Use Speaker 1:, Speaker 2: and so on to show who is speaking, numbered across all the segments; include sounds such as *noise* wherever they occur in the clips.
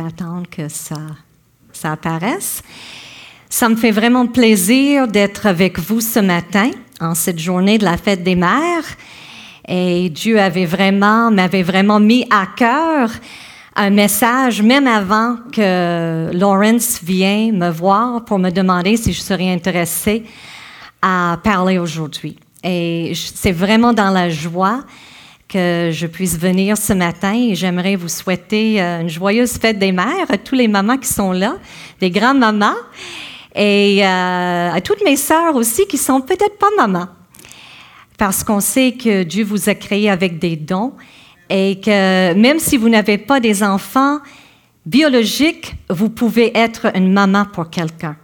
Speaker 1: Vais attendre que ça, ça apparaisse. Ça me fait vraiment plaisir d'être avec vous ce matin, en cette journée de la fête des mères. Et Dieu avait vraiment, m'avait vraiment mis à cœur un message, même avant que Lawrence vienne me voir pour me demander si je serais intéressée à parler aujourd'hui. Et c'est vraiment dans la joie que je puisse venir ce matin et j'aimerais vous souhaiter euh, une joyeuse fête des mères à tous les mamans qui sont là, des grands-mamans et euh, à toutes mes sœurs aussi qui sont peut-être pas mamans. Parce qu'on sait que Dieu vous a créé avec des dons et que même si vous n'avez pas des enfants biologiques, vous pouvez être une maman pour quelqu'un.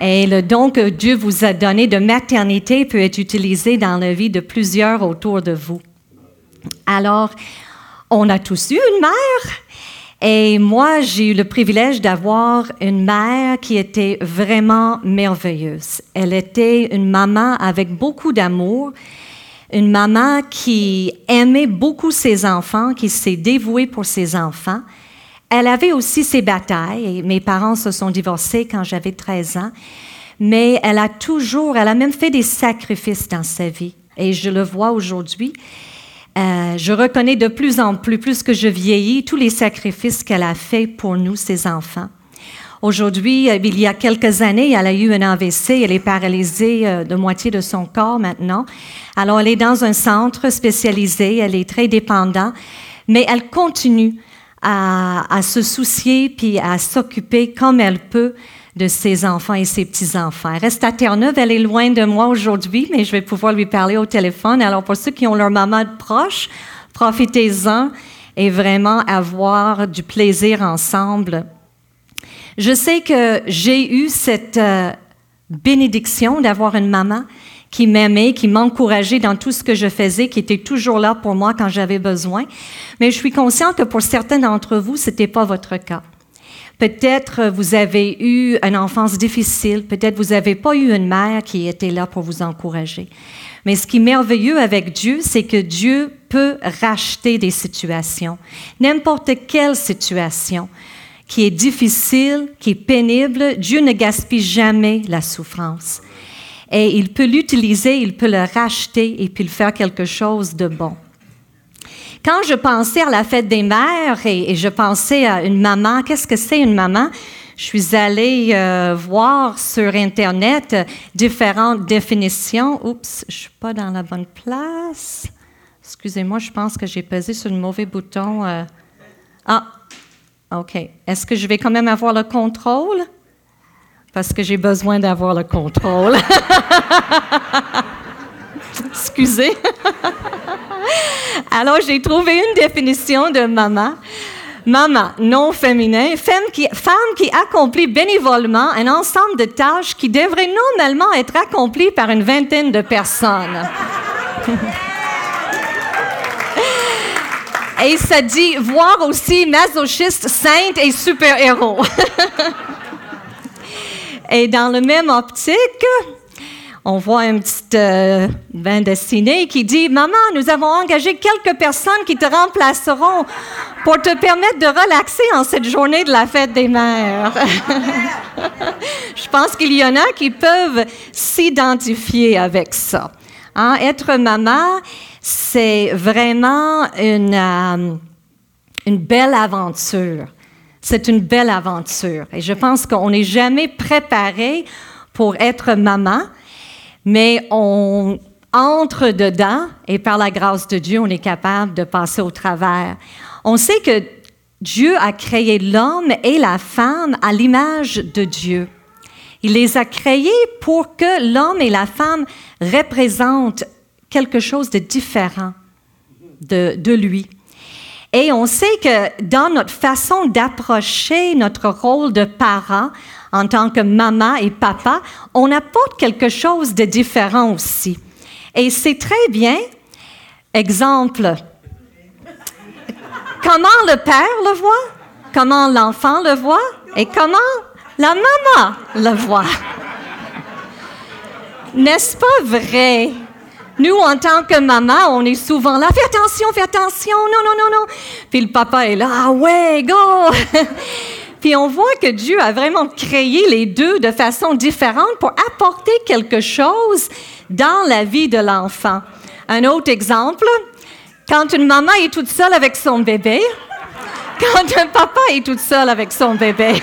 Speaker 1: Et le don que Dieu vous a donné de maternité peut être utilisé dans la vie de plusieurs autour de vous. Alors, on a tous eu une mère. Et moi, j'ai eu le privilège d'avoir une mère qui était vraiment merveilleuse. Elle était une maman avec beaucoup d'amour, une maman qui aimait beaucoup ses enfants, qui s'est dévouée pour ses enfants. Elle avait aussi ses batailles. Mes parents se sont divorcés quand j'avais 13 ans, mais elle a toujours, elle a même fait des sacrifices dans sa vie. Et je le vois aujourd'hui. Euh, je reconnais de plus en plus, plus que je vieillis, tous les sacrifices qu'elle a fait pour nous, ses enfants. Aujourd'hui, euh, il y a quelques années, elle a eu un AVC, elle est paralysée euh, de moitié de son corps maintenant. Alors, elle est dans un centre spécialisé, elle est très dépendante, mais elle continue à, à se soucier puis à s'occuper comme elle peut de ses enfants et ses petits-enfants. Reste à Terre-Neuve, elle est loin de moi aujourd'hui, mais je vais pouvoir lui parler au téléphone. Alors, pour ceux qui ont leur maman proche, profitez-en et vraiment avoir du plaisir ensemble. Je sais que j'ai eu cette euh, bénédiction d'avoir une maman qui m'aimait, qui m'encourageait dans tout ce que je faisais, qui était toujours là pour moi quand j'avais besoin. Mais je suis consciente que pour certains d'entre vous, ce n'était pas votre cas. Peut-être vous avez eu une enfance difficile, peut-être vous n'avez pas eu une mère qui était là pour vous encourager. Mais ce qui est merveilleux avec Dieu, c'est que Dieu peut racheter des situations, n'importe quelle situation qui est difficile, qui est pénible, Dieu ne gaspille jamais la souffrance. Et il peut l'utiliser, il peut le racheter et puis le faire quelque chose de bon. Quand je pensais à la fête des mères et, je pensais à une maman, qu'est-ce que c'est une maman? Je suis allée euh, voir sur Internet différentes définitions. Oups, je suis pas dans la bonne place. Excusez-moi, je pense que j'ai pesé sur le mauvais bouton. Euh. Ah, OK. Est-ce que je vais quand même avoir le contrôle? Parce que j'ai besoin d'avoir le contrôle. *laughs* Excusez. *laughs* Alors, j'ai trouvé une définition de maman. Maman, non féminin, femme qui, accomplit bénévolement un ensemble de tâches qui devraient normalement être accomplies par une vingtaine de personnes. *laughs* et ça dit voir aussi masochiste, sainte et super-héros. *laughs* et dans le même optique, on voit une petite euh, bande dessinée qui dit Maman, nous avons engagé quelques personnes qui te remplaceront pour te permettre de relaxer en cette journée de la fête des mères. *laughs* Je pense qu'il y en a qui peuvent s'identifier avec ça. Hein? Être maman, c'est vraiment euh, une belle aventure. C'est une belle aventure. Et je pense qu'on n'est jamais préparé pour être maman mais on entre dedans et par la grâce de Dieu, on est capable de passer au travers. On sait que Dieu a créé l'homme et la femme à l'image de Dieu. Il les a créés pour que l'homme et la femme représentent quelque chose de différent de, lui. Et on sait que dans notre façon d'approcher notre rôle de parent, en tant que maman et papa, on apporte quelque chose de différent aussi. Et c'est très bien. Exemple, comment le père le voit, comment l'enfant le voit? Et comment la maman le voit? N'est-ce pas vrai? Nous, en tant que maman, on est souvent là, fais attention, fais attention, non, non, non, non. Puis le papa est là, ah ouais, go! *laughs* Puis on voit que Dieu a vraiment créé les deux de façon différente pour apporter quelque chose dans la vie de l'enfant. Un autre exemple, quand une maman est toute seule avec son bébé, *laughs* quand un papa est toute seul avec son bébé. *laughs*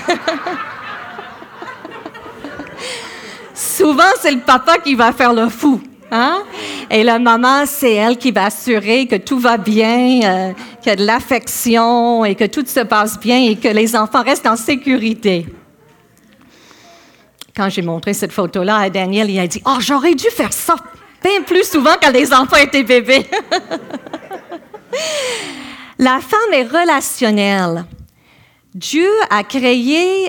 Speaker 1: Souvent, c'est le papa qui va faire le fou. Hein? Et la maman, c'est elle qui va assurer que tout va bien, euh, qu'il y a de l'affection et que tout se passe bien et que les enfants restent en sécurité. Quand j'ai montré cette photo-là à Daniel, il a dit Oh, j'aurais dû faire ça bien plus souvent quand les enfants étaient bébés. *laughs* La femme est relationnelle. Dieu a créé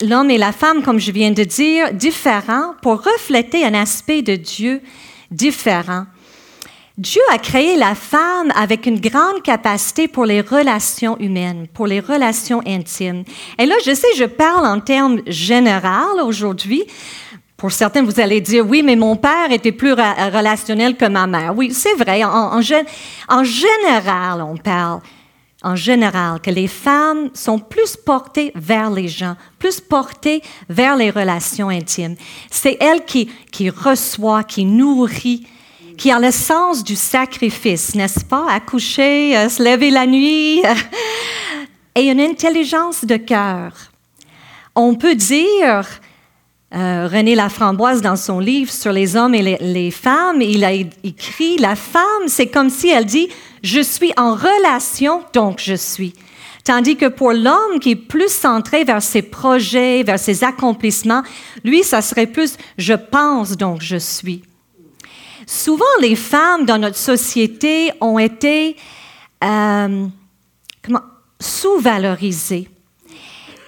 Speaker 1: l'homme et la femme, comme je viens de dire, différents pour refléter un aspect de Dieu différent. Dieu a créé la femme avec une grande capacité pour les relations humaines, pour les relations intimes. Et là, je sais, je parle en termes généraux aujourd'hui. Pour certains, vous allez dire, oui, mais mon père était plus relationnel que ma mère. Oui, c'est vrai. En, en général, on parle en général, que les femmes sont plus portées vers les gens, plus portées vers les relations intimes. C'est elles qui, qui reçoit, qui nourrit, qui a le sens du sacrifice, n'est-ce pas? Accoucher, euh, se lever la nuit, *laughs* et une intelligence de cœur. On peut dire, euh, René Laframboise, dans son livre sur les hommes et les femmes, il a écrit, la femme, c'est comme si elle dit, je suis en relation, donc je suis. Tandis que pour l'homme qui est plus centré vers ses projets, vers ses accomplissements, lui, ça serait plus je pense, donc je suis. Souvent, les femmes dans notre société ont été euh, sous-valorisées.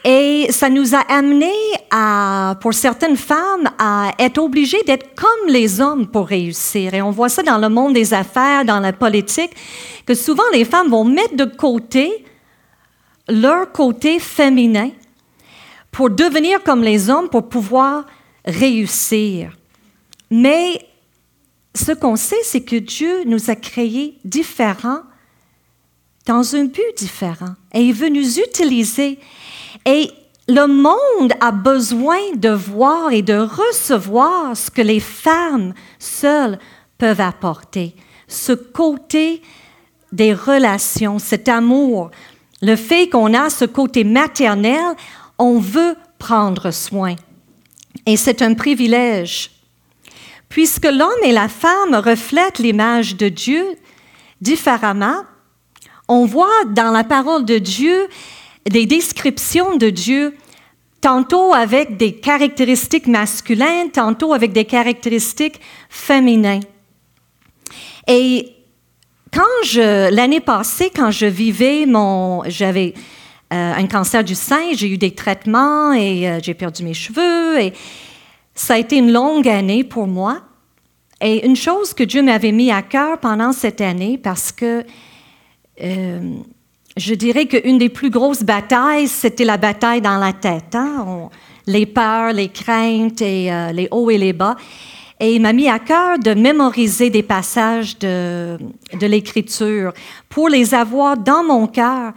Speaker 1: Et ça nous a amené à, pour certaines femmes, à être obligées d'être comme les hommes pour réussir. Et on voit ça dans le monde des affaires, dans la politique, que souvent les femmes vont mettre de côté leur côté féminin pour devenir comme les hommes, pour pouvoir réussir. Mais ce qu'on sait, c'est que Dieu nous a créés différents dans un but différent. Et il veut nous utiliser et le monde a besoin de voir et de recevoir ce que les femmes seules peuvent apporter. Ce côté des relations, cet amour, le fait qu'on a ce côté maternel, on veut prendre soin. Et c'est un privilège. Puisque l'homme et la femme reflètent l'image de Dieu différemment, on voit dans la parole de Dieu des descriptions de Dieu, tantôt avec des caractéristiques masculines, tantôt avec des caractéristiques féminines. Et quand je, l'année passée, quand je vivais mon, j'avais euh, un cancer du sein, j'ai eu des traitements et euh, j'ai perdu mes cheveux et ça a été une longue année pour moi. Et une chose que Dieu m'avait mis à cœur pendant cette année, parce que euh, je dirais qu'une des plus grosses batailles, c'était la bataille dans la tête. Hein. les peurs, les craintes et euh, les hauts et les bas. Et il m'a mis à cœur de mémoriser des passages de, de l'Écriture pour les avoir dans mon cœur,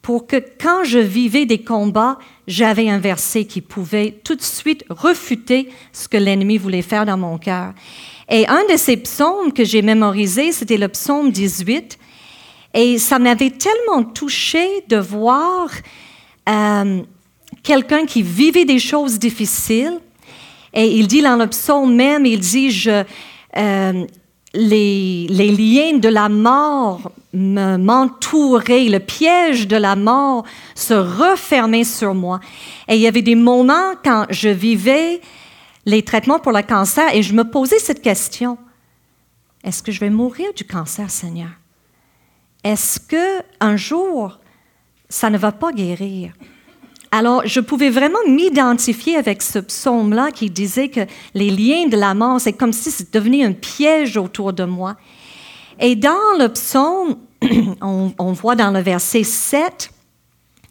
Speaker 1: pour que quand je vivais des combats, j'avais un verset qui pouvait tout de suite refuter ce que l'ennemi voulait faire dans mon cœur. Et un de ces psaumes que j'ai mémorisé, c'était le psaume 18, et ça m'avait tellement touché de voir euh, quelqu'un qui vivait des choses difficiles. Et il dit dans le psaume même, il dit, je, euh, les, liens de la mort m'entouraient, le piège de la mort se refermait sur moi. Et il y avait des moments quand je vivais les traitements pour le cancer et je me posais cette question. Est-ce que je vais mourir du cancer, Seigneur? Est-ce que un jour, ça ne va pas guérir? Alors, je pouvais vraiment m'identifier avec ce psaume-là qui disait que les liens de la mort, c'est comme si c'était devenu un piège autour de moi. Et dans le psaume, *clears throat* on, voit dans le verset 7,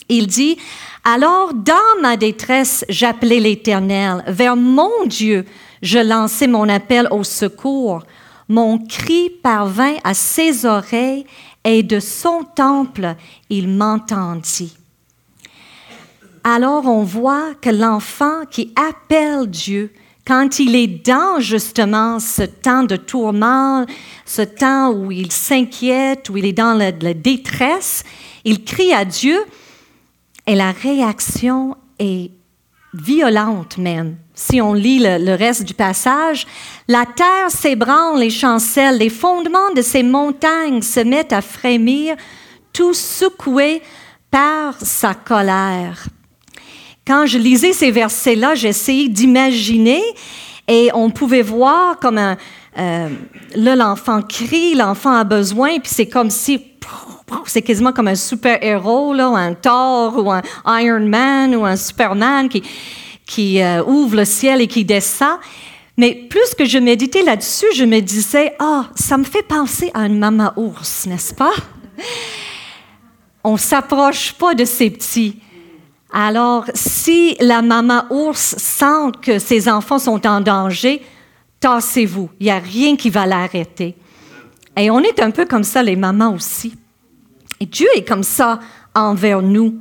Speaker 1: il dit, Alors dans ma détresse, j'appelais l'Éternel, vers mon Dieu, je lançais mon appel au secours. Mon cri parvint à ses oreilles et de son temple, il m'entendit. Alors on voit que l'enfant qui appelle Dieu, quand il est dans justement ce temps de tourment, ce temps où il s'inquiète, où il est dans la, détresse, il crie à Dieu et la réaction est violente même. Si on lit le, reste du passage, la terre s'ébranle et chancelle, les fondements de ces montagnes se mettent à frémir, tout secoués par sa colère quand je lisais ces versets-là, j'essayais d'imaginer et on pouvait voir comme un, euh, là, l'enfant crie, l'enfant a besoin, puis c'est comme si, c'est quasiment comme un super-héros, là, un Thor ou un Iron Man ou un Superman qui, euh, ouvre le ciel et qui descend. Mais plus que je méditais là-dessus, je me disais, ah, ça me fait penser à une maman ours, n'est-ce pas? On s'approche pas de ces petits. Alors, si la maman ours sent que ses enfants sont en danger, tassez-vous. Il n'y a rien qui va l'arrêter. Et on est un peu comme ça, les mamans aussi. Et Dieu est comme ça envers nous.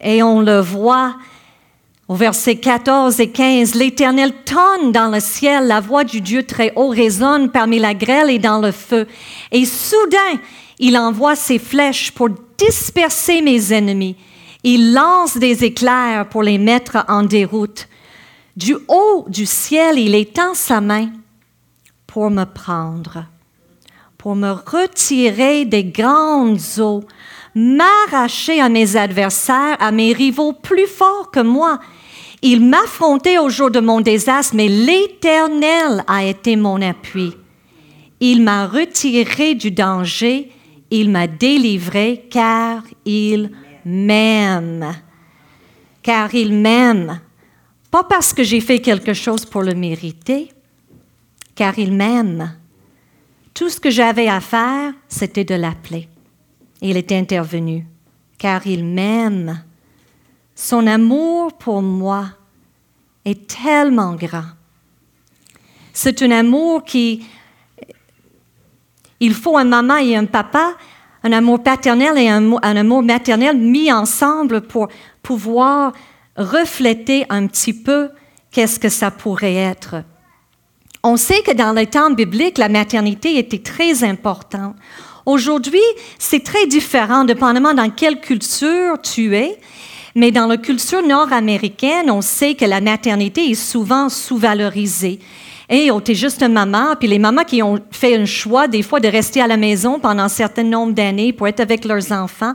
Speaker 1: Et on le voit au verset 14 et 15. L'Éternel tonne dans le ciel, la voix du Dieu très haut résonne parmi la grêle et dans le feu. Et soudain, il envoie ses flèches pour disperser mes ennemis. Il lance des éclairs pour les mettre en déroute. Du haut du ciel, il étend sa main pour me prendre, pour me retirer des grandes eaux, m'arracher à mes adversaires, à mes rivaux plus forts que moi. Il m'affrontait au jour de mon désastre, mais l'Éternel a été mon appui. Il m'a retiré du danger, il m'a délivré, car il m'aime, car il m'aime, pas parce que j'ai fait quelque chose pour le mériter, car il m'aime. Tout ce que j'avais à faire, c'était de l'appeler. Il est intervenu, car il m'aime. Son amour pour moi est tellement grand. C'est un amour qui... Il faut un maman et un papa un amour paternel et un, amour maternel mis ensemble pour pouvoir refléter un petit peu qu'est-ce que ça pourrait être. On sait que dans les temps bibliques, la maternité était très importante. Aujourd'hui, c'est très différent, dépendamment dans quelle culture tu es. Mais dans la culture nord-américaine, on sait que la maternité est souvent sous-valorisée. Et oh, t'es juste une maman. Puis les mamans qui ont fait un choix, des fois, de rester à la maison pendant un certain nombre d'années pour être avec leurs enfants,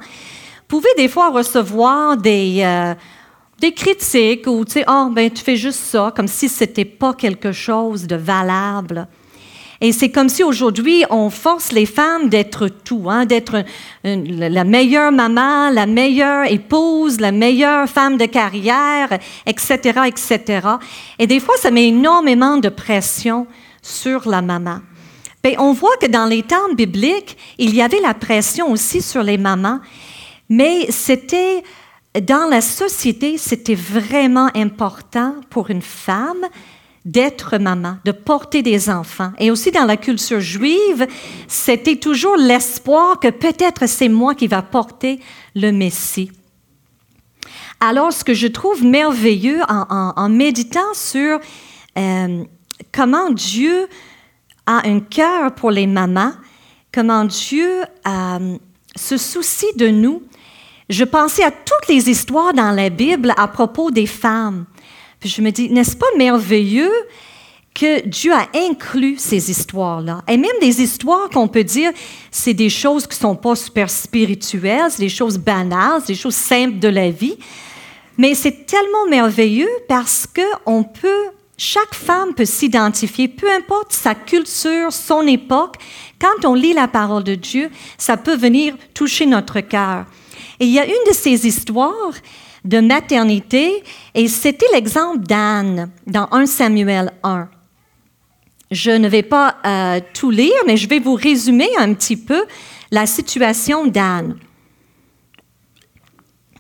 Speaker 1: pouvaient des fois recevoir des, euh, des critiques ou, tu sais, oh, ben, tu fais juste ça, comme si c'était pas quelque chose de valable. Et c'est comme si aujourd'hui, on force les femmes d'être tout, hein, d'être la meilleure maman, la meilleure épouse, la meilleure femme de carrière, etc., etc. Et des fois, ça met énormément de pression sur la maman. Bien, on voit que dans les temps bibliques, il y avait la pression aussi sur les mamans, mais c'était dans la société, c'était vraiment important pour une femme d'être maman, de porter des enfants. Et aussi dans la culture juive, c'était toujours l'espoir que peut-être c'est moi qui va porter le Messie. Alors, ce que je trouve merveilleux en, méditant sur euh, comment Dieu a un cœur pour les mamans, comment Dieu euh, se soucie de nous, je pensais à toutes les histoires dans la Bible à propos des femmes. Puis je me dis, n'est-ce pas merveilleux que Dieu a inclus ces histoires-là? Et même des histoires qu'on peut dire, c'est des choses qui ne sont pas super spirituelles, c'est des choses banales, des choses simples de la vie. Mais c'est tellement merveilleux parce que on peut, chaque femme peut s'identifier, peu importe sa culture, son époque. Quand on lit la parole de Dieu, ça peut venir toucher notre cœur. Et il y a une de ces histoires de maternité, et c'était l'exemple d'Anne dans 1 Samuel 1. Je ne vais pas euh, tout lire, mais je vais vous résumer un petit peu la situation d'Anne.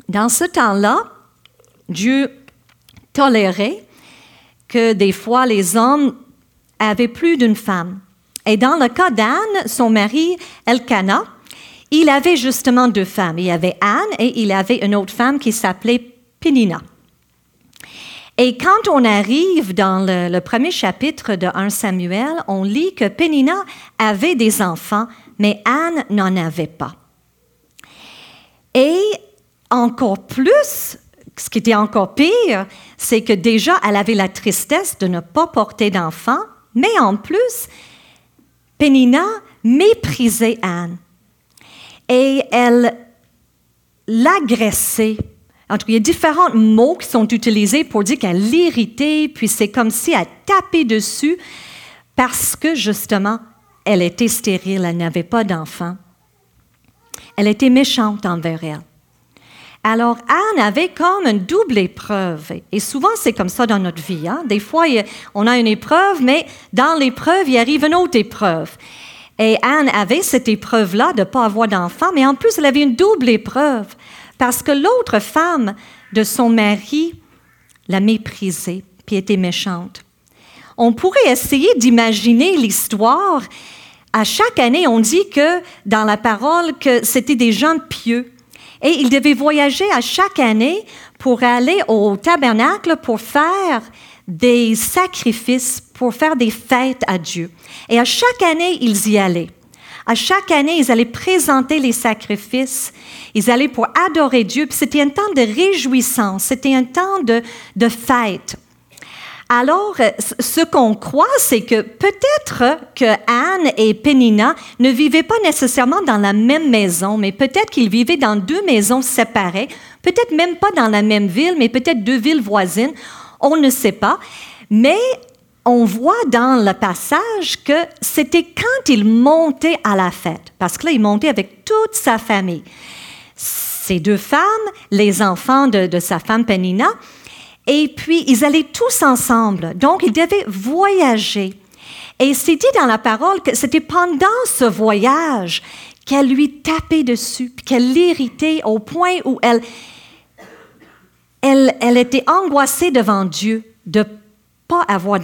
Speaker 1: Dans ce temps-là, Dieu tolérait que des fois les hommes avaient plus d'une femme. Et dans le cas d'Anne, son mari Elkanah, il avait justement deux femmes. Il y avait Anne et il avait une autre femme qui s'appelait Pénina. Et quand on arrive dans le, premier chapitre de 1 Samuel, on lit que Pénina avait des enfants, mais Anne n'en avait pas. Et encore plus, ce qui était encore pire, c'est que déjà, elle avait la tristesse de ne pas porter d'enfants, mais en plus, Pénina méprisait Anne. Et elle l'agressait en tout cas, il y a différents mots qui sont utilisés pour dire qu'elle l'irritait, puis c'est comme si elle tapait dessus parce que justement, elle était stérile, elle n'avait pas d'enfant. Elle était méchante envers elle. Alors, Anne avait comme une double épreuve. Et souvent, c'est comme ça dans notre vie. Hein. Des fois, on a une épreuve, mais dans l'épreuve, il arrive une autre épreuve. Et Anne avait cette épreuve-là de ne pas avoir d'enfant, mais en plus, elle avait une double épreuve parce que l'autre femme de son mari l'a méprisée, puis était méchante. On pourrait essayer d'imaginer l'histoire. À chaque année, on dit que dans la parole que c'était des gens pieux et ils devaient voyager à chaque année pour aller au tabernacle pour faire des sacrifices, pour faire des fêtes à Dieu. Et à chaque année, ils y allaient. À chaque année, ils allaient présenter les sacrifices. Ils allaient pour adorer Dieu. C'était un temps de réjouissance. C'était un temps de, de fête. Alors, ce qu'on croit, c'est que peut-être que Anne et Penina ne vivaient pas nécessairement dans la même maison, mais peut-être qu'ils vivaient dans deux maisons séparées, peut-être même pas dans la même ville, mais peut-être deux villes voisines. On ne sait pas. Mais on voit dans le passage que c'était quand il montait à la fête, parce que là, il montait avec toute sa famille. Ses deux femmes, les enfants de, sa femme Penina, et puis ils allaient tous ensemble. Donc, ils devaient voyager. Et c'est dit dans la parole que c'était pendant ce voyage qu'elle lui tapait dessus, qu'elle l'irritait au point où elle, elle, elle était angoissée devant Dieu de pas avoir.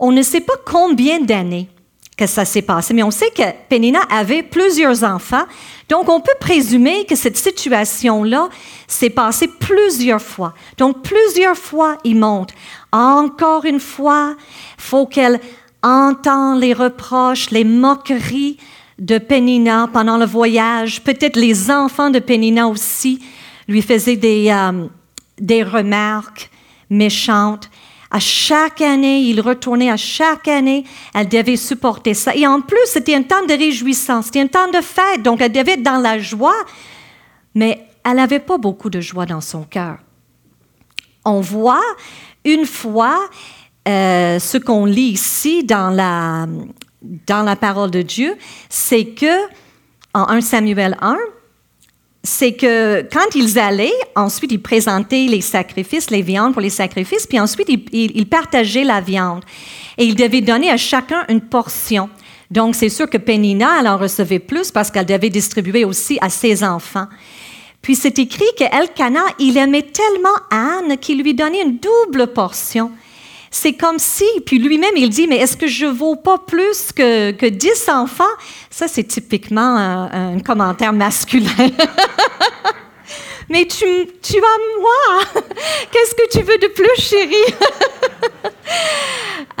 Speaker 1: On ne sait pas combien d'années que ça s'est passé, mais on sait que Penina avait plusieurs enfants, donc on peut présumer que cette situation-là s'est passée plusieurs fois. Donc plusieurs fois, il monte. Encore une fois, faut qu'elle entende les reproches, les moqueries de Penina pendant le voyage. Peut-être les enfants de Penina aussi lui faisaient des, euh, des remarques méchantes. À chaque année, il retournait, à chaque année, elle devait supporter ça. Et en plus, c'était un temps de réjouissance, c'était un temps de fête, donc elle devait être dans la joie, mais elle n'avait pas beaucoup de joie dans son cœur. On voit une fois euh, ce qu'on lit ici dans la, dans la parole de Dieu, c'est que en 1 Samuel 1, c'est que quand ils allaient, ensuite ils présentaient les sacrifices, les viandes pour les sacrifices, puis ensuite ils, partageaient la viande. Et ils devaient donner à chacun une portion. Donc c'est sûr que Pénina, elle en recevait plus parce qu'elle devait distribuer aussi à ses enfants. Puis c'est écrit qu'Elkanah, il aimait tellement Anne qu'il lui donnait une double portion. C'est comme si, puis lui-même, il dit, mais est-ce que je vaux pas plus que, que 10 enfants? Ça, c'est typiquement un, commentaire masculin. *laughs* mais tu, tu as moi. *laughs* Qu'est-ce que tu veux de plus, chérie?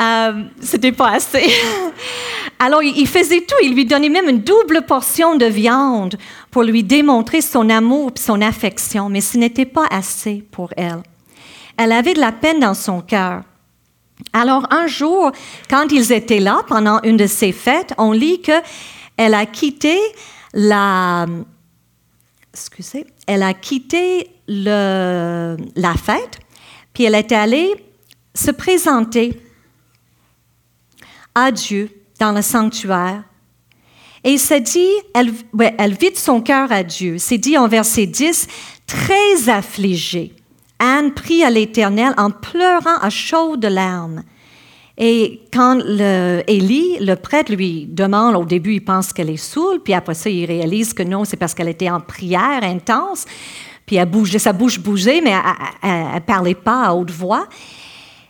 Speaker 1: *laughs* euh, C'était pas assez. Alors, il faisait tout. Il lui donnait même une double portion de viande pour lui démontrer son amour et son affection. Mais ce n'était pas assez pour elle. Elle avait de la peine dans son cœur. Alors un jour, quand ils étaient là pendant une de ces fêtes, on lit que elle a quitté la excusez, elle a quitté le, la fête, puis elle est allée se présenter à Dieu dans le sanctuaire. Et il s'est dit, elle, elle vide son cœur à Dieu. C'est dit en verset 10, très affligée. Anne prie à l'Éternel en pleurant à chaudes larmes. Et quand le, le prêtre, lui demande, au début, il pense qu'elle est saoule, puis après ça, il réalise que non, c'est parce qu'elle était en prière intense, puis elle bougeait, sa bouche bougeait, mais elle ne parlait pas à haute voix.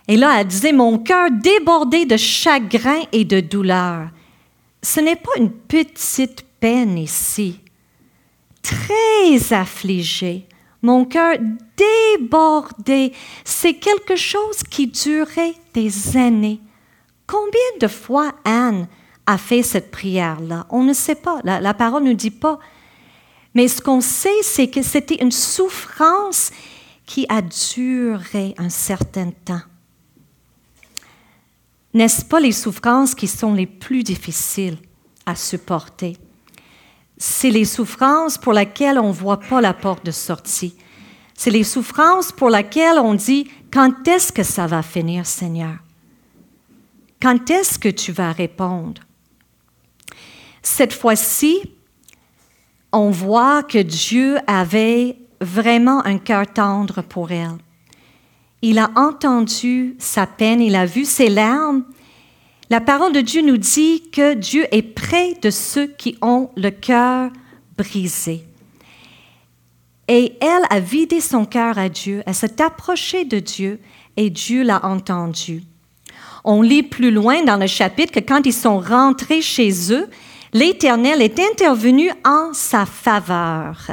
Speaker 1: Et là, elle disait, mon cœur débordé de chagrin et de douleur. Ce n'est pas une petite peine ici. Très affligée mon cœur débordé. C'est quelque chose qui durait des années. Combien de fois Anne a fait cette prière-là? On ne sait pas, la, parole ne dit pas. Mais ce qu'on sait, c'est que c'était une souffrance qui a duré un certain temps. N'est-ce pas les souffrances qui sont les plus difficiles à supporter? C'est les souffrances pour lesquelles on ne voit pas la porte de sortie. C'est les souffrances pour lesquelles on dit, quand est-ce que ça va finir, Seigneur? Quand est-ce que tu vas répondre? Cette fois-ci, on voit que Dieu avait vraiment un cœur tendre pour elle. Il a entendu sa peine, il a vu ses larmes, la parole de Dieu nous dit que Dieu est près de ceux qui ont le cœur brisé. Et elle a vidé son cœur à Dieu, elle s'est approchée de Dieu et Dieu l'a entendu. On lit plus loin dans le chapitre que quand ils sont rentrés chez eux, l'Éternel est intervenu en sa faveur.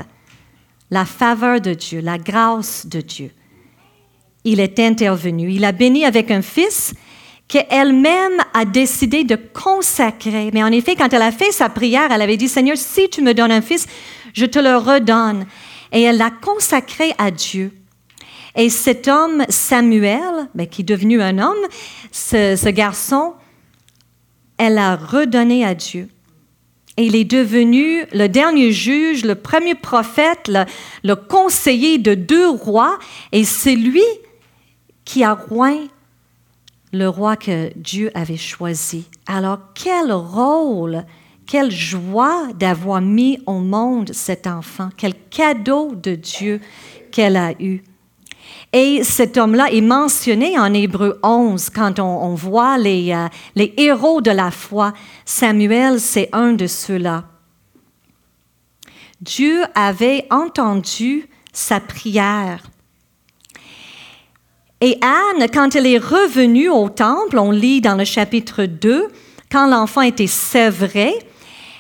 Speaker 1: La faveur de Dieu, la grâce de Dieu. Il est intervenu. Il a béni avec un fils qu'elle-même a décidé de consacrer. Mais en effet, quand elle a fait sa prière, elle avait dit, Seigneur, si tu me donnes un fils, je te le redonne. Et elle l'a consacré à Dieu. Et cet homme, Samuel, ben, qui est devenu un homme, ce, garçon, elle l'a redonné à Dieu. Et il est devenu le dernier juge, le premier prophète, le, le conseiller de deux rois, et c'est lui qui a roi le roi que Dieu avait choisi. Alors quel rôle, quelle joie d'avoir mis au monde cet enfant, quel cadeau de Dieu qu'elle a eu. Et cet homme-là est mentionné en Hébreu 11 quand on, voit les, euh, les héros de la foi. Samuel, c'est un de ceux-là. Dieu avait entendu sa prière. Et Anne, quand elle est revenue au temple, on lit dans le chapitre 2, quand l'enfant était sevré,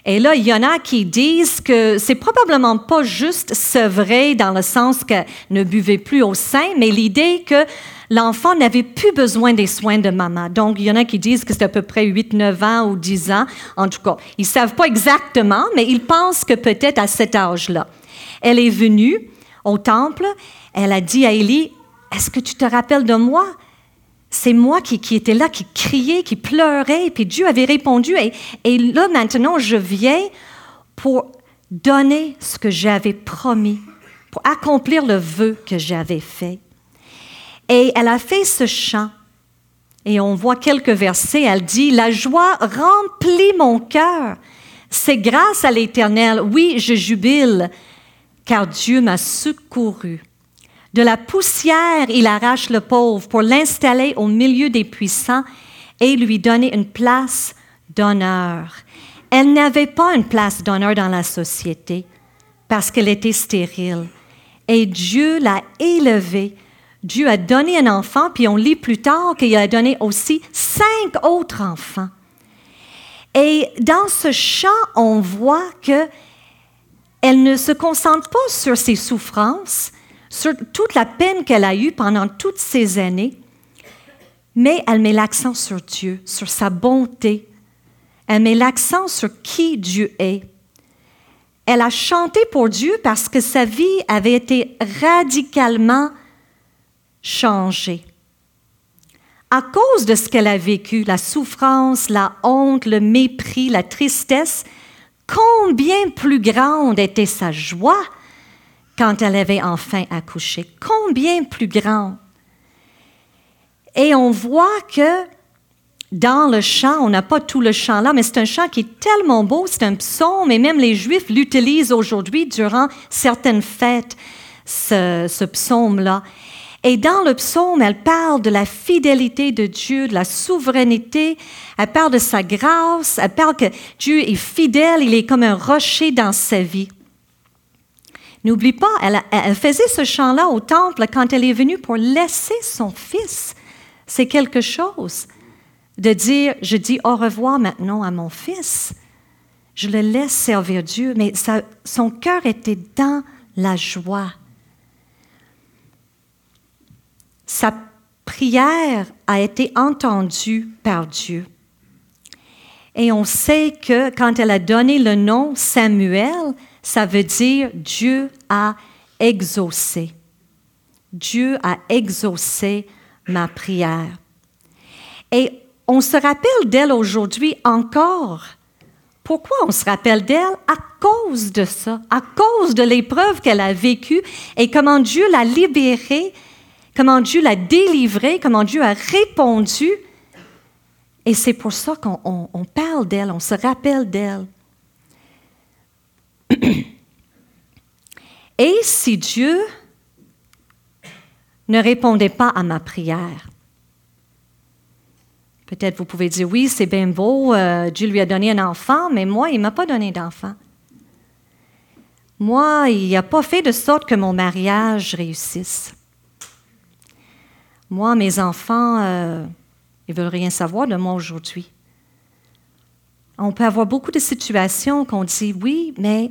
Speaker 1: et là, il y en a qui disent que c'est probablement pas juste sevré dans le sens qu'elle ne buvait plus au sein, mais l'idée que l'enfant n'avait plus besoin des soins de maman. Donc, il y en a qui disent que c'est à peu près 8, 9 ans ou 10 ans. En tout cas, ils savent pas exactement, mais ils pensent que peut-être à cet âge-là. Elle est venue au temple, elle a dit à Élie, est-ce que tu te rappelles de moi? C'est moi qui, qui étais là, qui criait, qui pleurait, puis Dieu avait répondu. Et, et là, maintenant, je viens pour donner ce que j'avais promis, pour accomplir le vœu que j'avais fait. Et elle a fait ce chant. Et on voit quelques versets. Elle dit, La joie remplit mon cœur. C'est grâce à l'Éternel. Oui, je jubile, car Dieu m'a secouru. De la poussière, il arrache le pauvre pour l'installer au milieu des puissants et lui donner une place d'honneur. Elle n'avait pas une place d'honneur dans la société parce qu'elle était stérile. Et Dieu l'a élevée. Dieu a donné un enfant, puis on lit plus tard qu'il a donné aussi cinq autres enfants. Et dans ce chant, on voit que elle ne se concentre pas sur ses souffrances, sur toute la peine qu'elle a eue pendant toutes ces années, mais elle met l'accent sur Dieu, sur sa bonté. Elle met l'accent sur qui Dieu est. Elle a chanté pour Dieu parce que sa vie avait été radicalement changée. à cause de ce qu'elle a vécu, la souffrance, la honte, le mépris, la tristesse, combien plus grande était sa joie quand elle avait enfin accouché. Combien plus grande. Et on voit que dans le chant, on n'a pas tout le chant là, mais c'est un chant qui est tellement beau, c'est un psaume, et même les Juifs l'utilisent aujourd'hui durant certaines fêtes, ce, ce psaume-là. Et dans le psaume, elle parle de la fidélité de Dieu, de la souveraineté, elle parle de sa grâce, elle parle que Dieu est fidèle, il est comme un rocher dans sa vie. N'oublie pas, elle, faisait ce chant-là au temple quand elle est venue pour laisser son fils. C'est quelque chose de dire, je dis au revoir maintenant à mon fils. Je le laisse servir Dieu, mais son cœur était dans la joie sa prière a été entendue par Dieu. Et on sait que quand elle a donné le nom Samuel, ça veut dire Dieu a exaucé. Dieu a exaucé ma prière. Et on se rappelle d'elle aujourd'hui encore. Pourquoi on se rappelle d'elle? À cause de ça, à cause de l'épreuve qu'elle a vécue et comment Dieu l'a libérée comment Dieu l'a délivré, comment Dieu a répondu. Et c'est pour ça qu'on parle d'elle, on se rappelle d'elle. *coughs* Et si Dieu ne répondait pas à ma prière, peut-être vous pouvez dire, oui, c'est bien beau, euh, Dieu lui a donné un enfant, mais moi, il ne m'a pas donné d'enfant. Moi, il n'a pas fait de sorte que mon mariage réussisse. Moi, mes enfants, euh, ils ne veulent rien savoir de moi aujourd'hui. On peut avoir beaucoup de situations qu'on dit oui, mais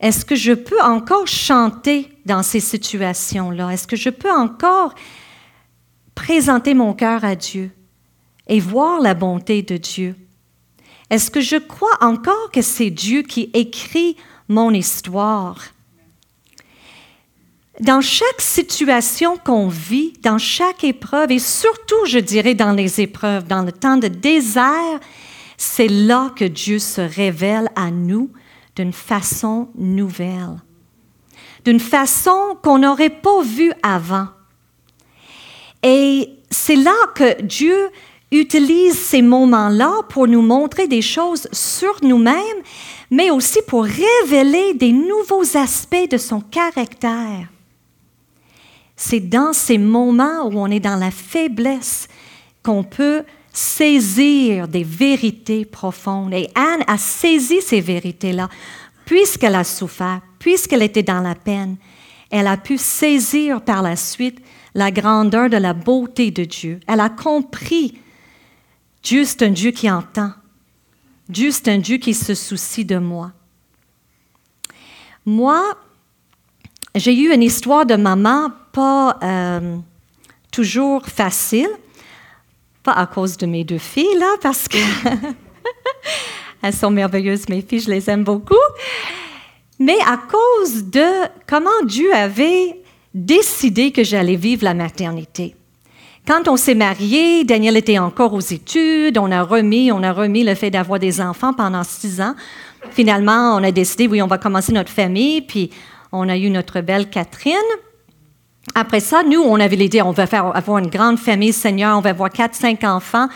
Speaker 1: est-ce que je peux encore chanter dans ces situations-là? Est-ce que je peux encore présenter mon cœur à Dieu et voir la bonté de Dieu? Est-ce que je crois encore que c'est Dieu qui écrit mon histoire? Dans chaque situation qu'on vit, dans chaque épreuve, et surtout, je dirais, dans les épreuves, dans le temps de désert, c'est là que Dieu se révèle à nous d'une façon nouvelle, d'une façon qu'on n'aurait pas vue avant. Et c'est là que Dieu utilise ces moments-là pour nous montrer des choses sur nous-mêmes, mais aussi pour révéler des nouveaux aspects de son caractère. C'est dans ces moments où on est dans la faiblesse qu'on peut saisir des vérités profondes. Et Anne a saisi ces vérités-là, puisqu'elle a souffert, puisqu'elle était dans la peine. Elle a pu saisir par la suite la grandeur de la beauté de Dieu. Elle a compris Dieu, c'est un Dieu qui entend. Dieu, c'est un Dieu qui se soucie de moi. Moi, j'ai eu une histoire de maman pas euh, toujours facile, pas à cause de mes deux filles, là, parce que *laughs* elles sont merveilleuses, mes filles, je les aime beaucoup, mais à cause de comment Dieu avait décidé que j'allais vivre la maternité. Quand on s'est marié, Daniel était encore aux études, on a remis, on a remis le fait d'avoir des enfants pendant six ans. Finalement, on a décidé, oui, on va commencer notre famille, puis on a eu notre belle Catherine. Après ça, nous, on avait l'idée, on va faire, avoir une grande famille, Seigneur, on va avoir quatre, cinq enfants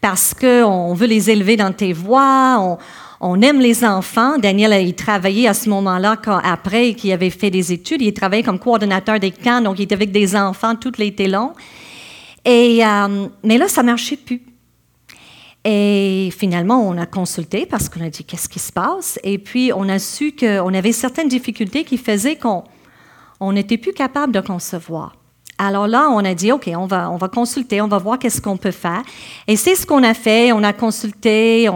Speaker 1: parce qu'on veut les élever dans tes voies, on, aime les enfants. Daniel, il travaillait à ce moment-là, après qu'il avait fait des études, il travaillait comme coordonnateur des camps, donc il était avec des enfants tout l'été long. Et, euh, mais là, ça ne marchait plus. Et finalement, on a consulté parce qu'on a dit qu'est-ce qui se passe? Et puis, on a su qu'on avait certaines difficultés qui faisaient qu'on on n'était plus capable de concevoir. Alors là, on a dit, OK, on va, on va consulter, on va voir qu'est-ce qu'on peut faire. Et c'est ce qu'on a fait. On a consulté,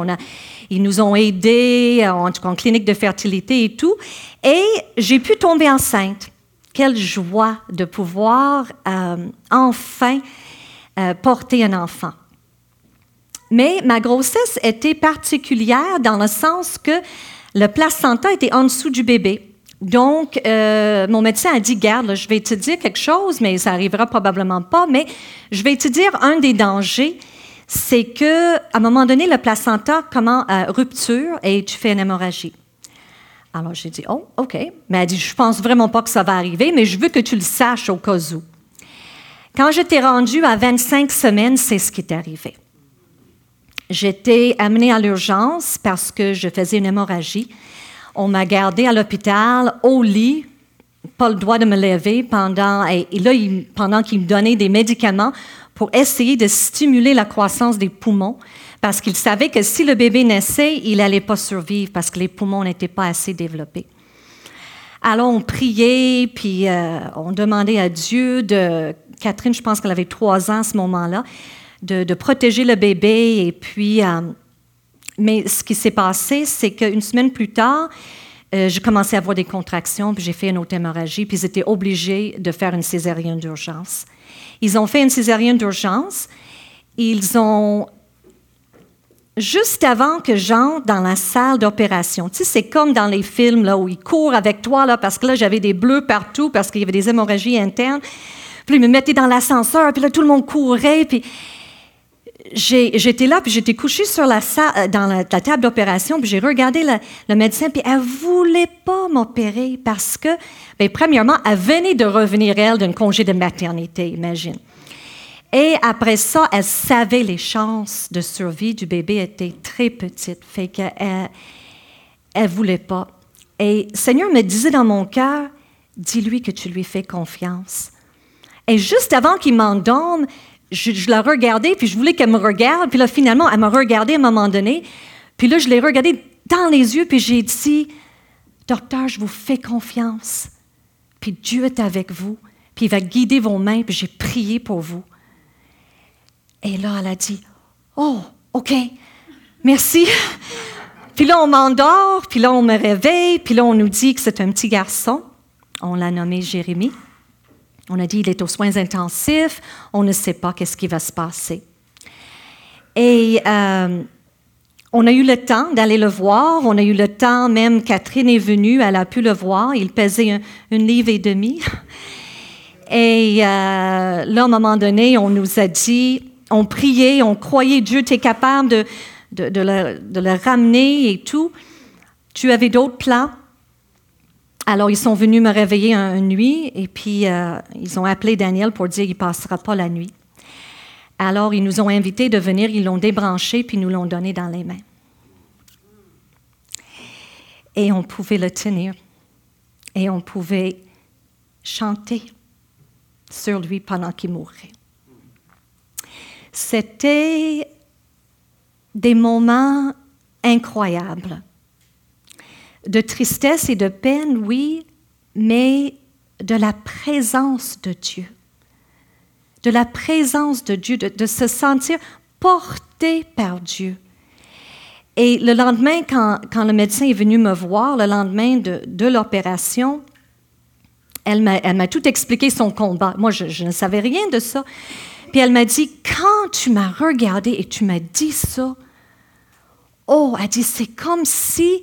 Speaker 1: ils nous ont aidés en, en clinique de fertilité et tout. Et j'ai pu tomber enceinte. Quelle joie de pouvoir euh, enfin euh, porter un enfant. Mais ma grossesse était particulière dans le sens que le placenta était en dessous du bébé. Donc, euh, mon médecin a dit, garde, je vais te dire quelque chose, mais ça arrivera probablement pas, mais je vais te dire un des dangers, c'est que à un moment donné, le placenta commence à rupture et tu fais une hémorragie. Alors, j'ai dit, oh, OK. Mais elle dit, je pense vraiment pas que ça va arriver, mais je veux que tu le saches au cas où. Quand j'étais rendue à 25 semaines, c'est ce qui est arrivé. J'étais amenée à l'urgence parce que je faisais une hémorragie. On m'a gardée à l'hôpital, au lit, pas le droit de me lever pendant, et là, pendant qu'il me donnait des médicaments pour essayer de stimuler la croissance des poumons, parce qu'il savait que si le bébé naissait, il n'allait pas survivre parce que les poumons n'étaient pas assez développés. Alors on priait, puis euh, on demandait à Dieu de... Catherine, je pense qu'elle avait trois ans à ce moment-là, de, protéger le bébé. Et puis, euh, mais ce qui s'est passé, c'est qu'une semaine plus tard, euh, j'ai commencé à avoir des contractions, puis j'ai fait une autre hémorragie, puis ils étaient obligés de faire une césarienne d'urgence. Ils ont fait une césarienne d'urgence. Ils ont juste avant que j'entre dans la salle d'opération. Tu sais, c'est comme dans les films là, où ils courent avec toi, là, parce que là, j'avais des bleus partout, parce qu'il y avait des hémorragies internes. Puis ils me mettaient dans l'ascenseur, puis là, tout le monde courait, puis j'étais là, puis j'étais couchée sur la euh, dans la, table d'opération, puis j'ai regardé le médecin, puis elle voulait pas m'opérer parce que, bien, premièrement, elle venait de revenir, elle, d'un congé de maternité, imagine. Et après ça, elle savait les chances de survie du bébé étaient très petites, fait qu'elle elle voulait pas. Et Seigneur me disait dans mon cœur, dis-lui que tu lui fais confiance. Et juste avant qu'il m'endorme, je, la regardais, puis je voulais qu'elle me regarde. Puis là, finalement, elle m'a regardé à un moment donné. Puis là, je l'ai regardée dans les yeux, puis j'ai dit, Docteur, je vous fais confiance. Puis Dieu est avec vous, puis il va guider vos mains, puis j'ai prié pour vous. Et là, elle a dit, Oh, OK, merci. Puis là, on m'endort, puis là, on me réveille, puis là, on nous dit que c'est un petit garçon. On l'a nommé Jérémie. On a dit il est aux soins intensifs, on ne sait pas qu'est-ce qui va se passer. Et euh, on a eu le temps d'aller le voir, on a eu le temps, même Catherine est venue, elle a pu le voir, il pesait un, une livre et demi. Et euh, là, à un moment donné, on nous a dit, on priait, on croyait Dieu, tu es capable de, de le ramener et tout. Tu avais d'autres plans? Alors, ils sont venus me réveiller une nuit et puis euh, ils ont appelé Daniel pour dire qu'il ne passera pas la nuit. Alors, ils nous ont invités de venir, ils l'ont débranché puis nous l'ont donné dans les mains. Et on pouvait le tenir et on pouvait chanter sur lui pendant qu'il mourait. C'était des moments incroyables de tristesse et de peine, oui, mais de la présence de Dieu. De la présence de Dieu, de, se sentir porté par Dieu. Et le lendemain, quand, le médecin est venu me voir, le lendemain de, l'opération, elle m'a tout expliqué son combat. Moi, je, je, ne savais rien de ça. Puis elle m'a dit, quand tu m'as regardé et tu m'as dit ça, oh, elle dit, c'est comme si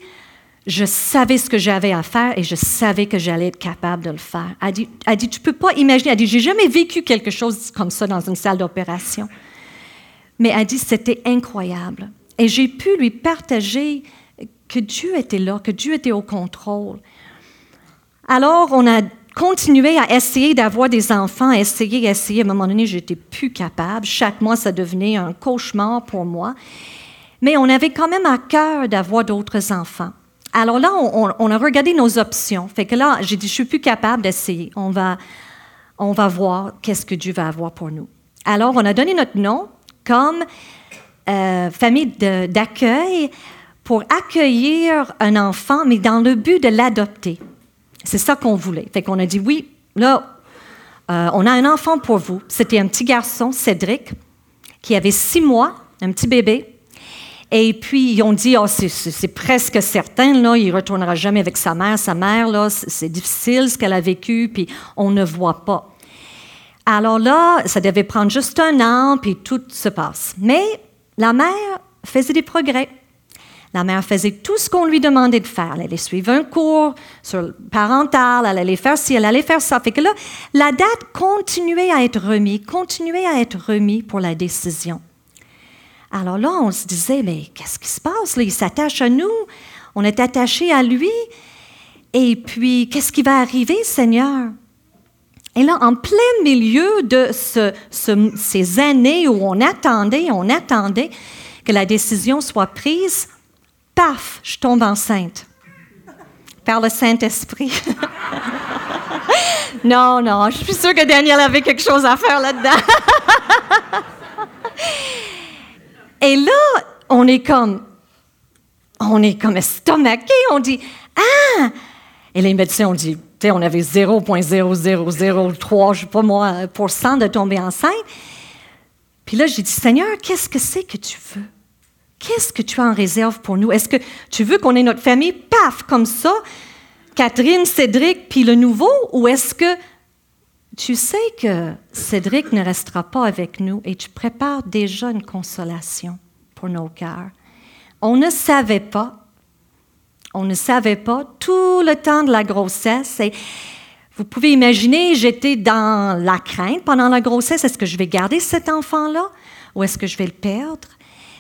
Speaker 1: je savais ce que j'avais à faire et je savais que j'allais être capable de le faire. Elle dit, dit tu peux pas imaginer. Elle dit, j'ai jamais vécu quelque chose comme ça dans une salle d'opération. Mais elle dit, c'était incroyable. Et j'ai pu lui partager que Dieu était là, que Dieu était au contrôle. Alors, on a continué à essayer d'avoir des enfants, essayer, essayer. À un moment donné, j'étais plus capable. Chaque mois, ça devenait un cauchemar pour moi. Mais on avait quand même à cœur d'avoir d'autres enfants. Alors là, on, a regardé nos options. Fait que là, j'ai dit, je suis plus capable d'essayer. On va, on va voir qu'est-ce que Dieu va avoir pour nous. Alors, on a donné notre nom comme euh, famille d'accueil pour accueillir un enfant, mais dans le but de l'adopter. C'est ça qu'on voulait. Fait qu'on a dit, oui, là, euh, on a un enfant pour vous. C'était un petit garçon, Cédric, qui avait six mois, un petit bébé. Et puis, ils ont dit, oh, c'est presque certain, là, il ne retournera jamais avec sa mère. Sa mère, là, c'est difficile ce qu'elle a vécu, puis on ne voit pas. Alors là, ça devait prendre juste un an, puis tout se passe. Mais la mère faisait des progrès. La mère faisait tout ce qu'on lui demandait de faire. Elle allait suivre un cours sur parental, elle allait faire ci, elle allait faire ça. Fait que là, la date continuait à être remise, continuait à être remise pour la décision. Alors là, on se disait, mais qu'est-ce qui se passe? Il s'attache à nous, on est attaché à lui. Et puis, qu'est-ce qui va arriver, Seigneur? Et là, en plein milieu de ces années où on attendait, on attendait que la décision soit prise, paf, je tombe enceinte par le Saint-Esprit. *laughs* non, non, je suis sûre que Daniel avait quelque chose à faire là-dedans. *laughs* Et là, on est comme, on est comme estomaqué, on dit, ah! Et les médecins ont dit, tu sais, on avait 0,0003, je sais pas moi, pour cent de tomber enceinte. Puis là, j'ai dit, Seigneur, qu'est-ce que c'est que tu veux? Qu'est-ce que tu as en réserve pour nous? Est-ce que tu veux qu'on ait notre famille, paf, comme ça, Catherine, Cédric, puis le nouveau, ou est-ce que tu sais que Cédric ne restera pas avec nous et tu prépares déjà une consolation pour nos cœurs? On ne savait pas, on ne savait pas tout le temps de la grossesse. Et vous pouvez imaginer, j'étais dans la crainte pendant la grossesse. Est-ce que je vais garder cet enfant-là ou est-ce que je vais le perdre?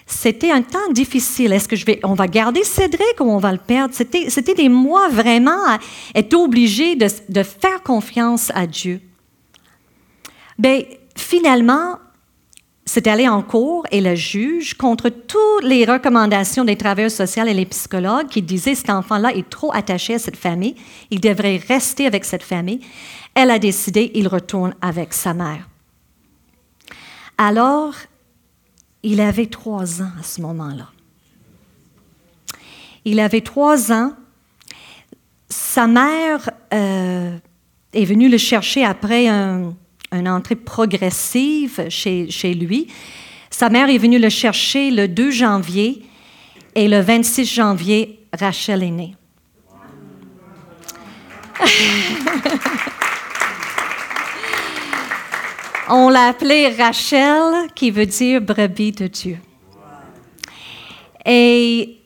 Speaker 1: C'était un temps difficile. Est-ce que je vais, on va garder Cédric ou on va le perdre? C'était, c'était des mois vraiment à être obligé de, de faire confiance à Dieu. Bien, finalement, c'est allé en cours et le juge, contre toutes les recommandations des travailleurs sociaux et les psychologues qui disaient cet enfant-là est trop attaché à cette famille, il devrait rester avec cette famille, elle a décidé il retourne avec sa mère. Alors, il avait trois ans à ce moment-là. Il avait trois ans. Sa mère euh, est venue le chercher après un, une entrée progressive chez, lui. Sa mère est venue le chercher le 2 janvier et le 26 janvier, Rachel est née. *laughs* On l'a appelée Rachel, qui veut dire brebis de Dieu. Et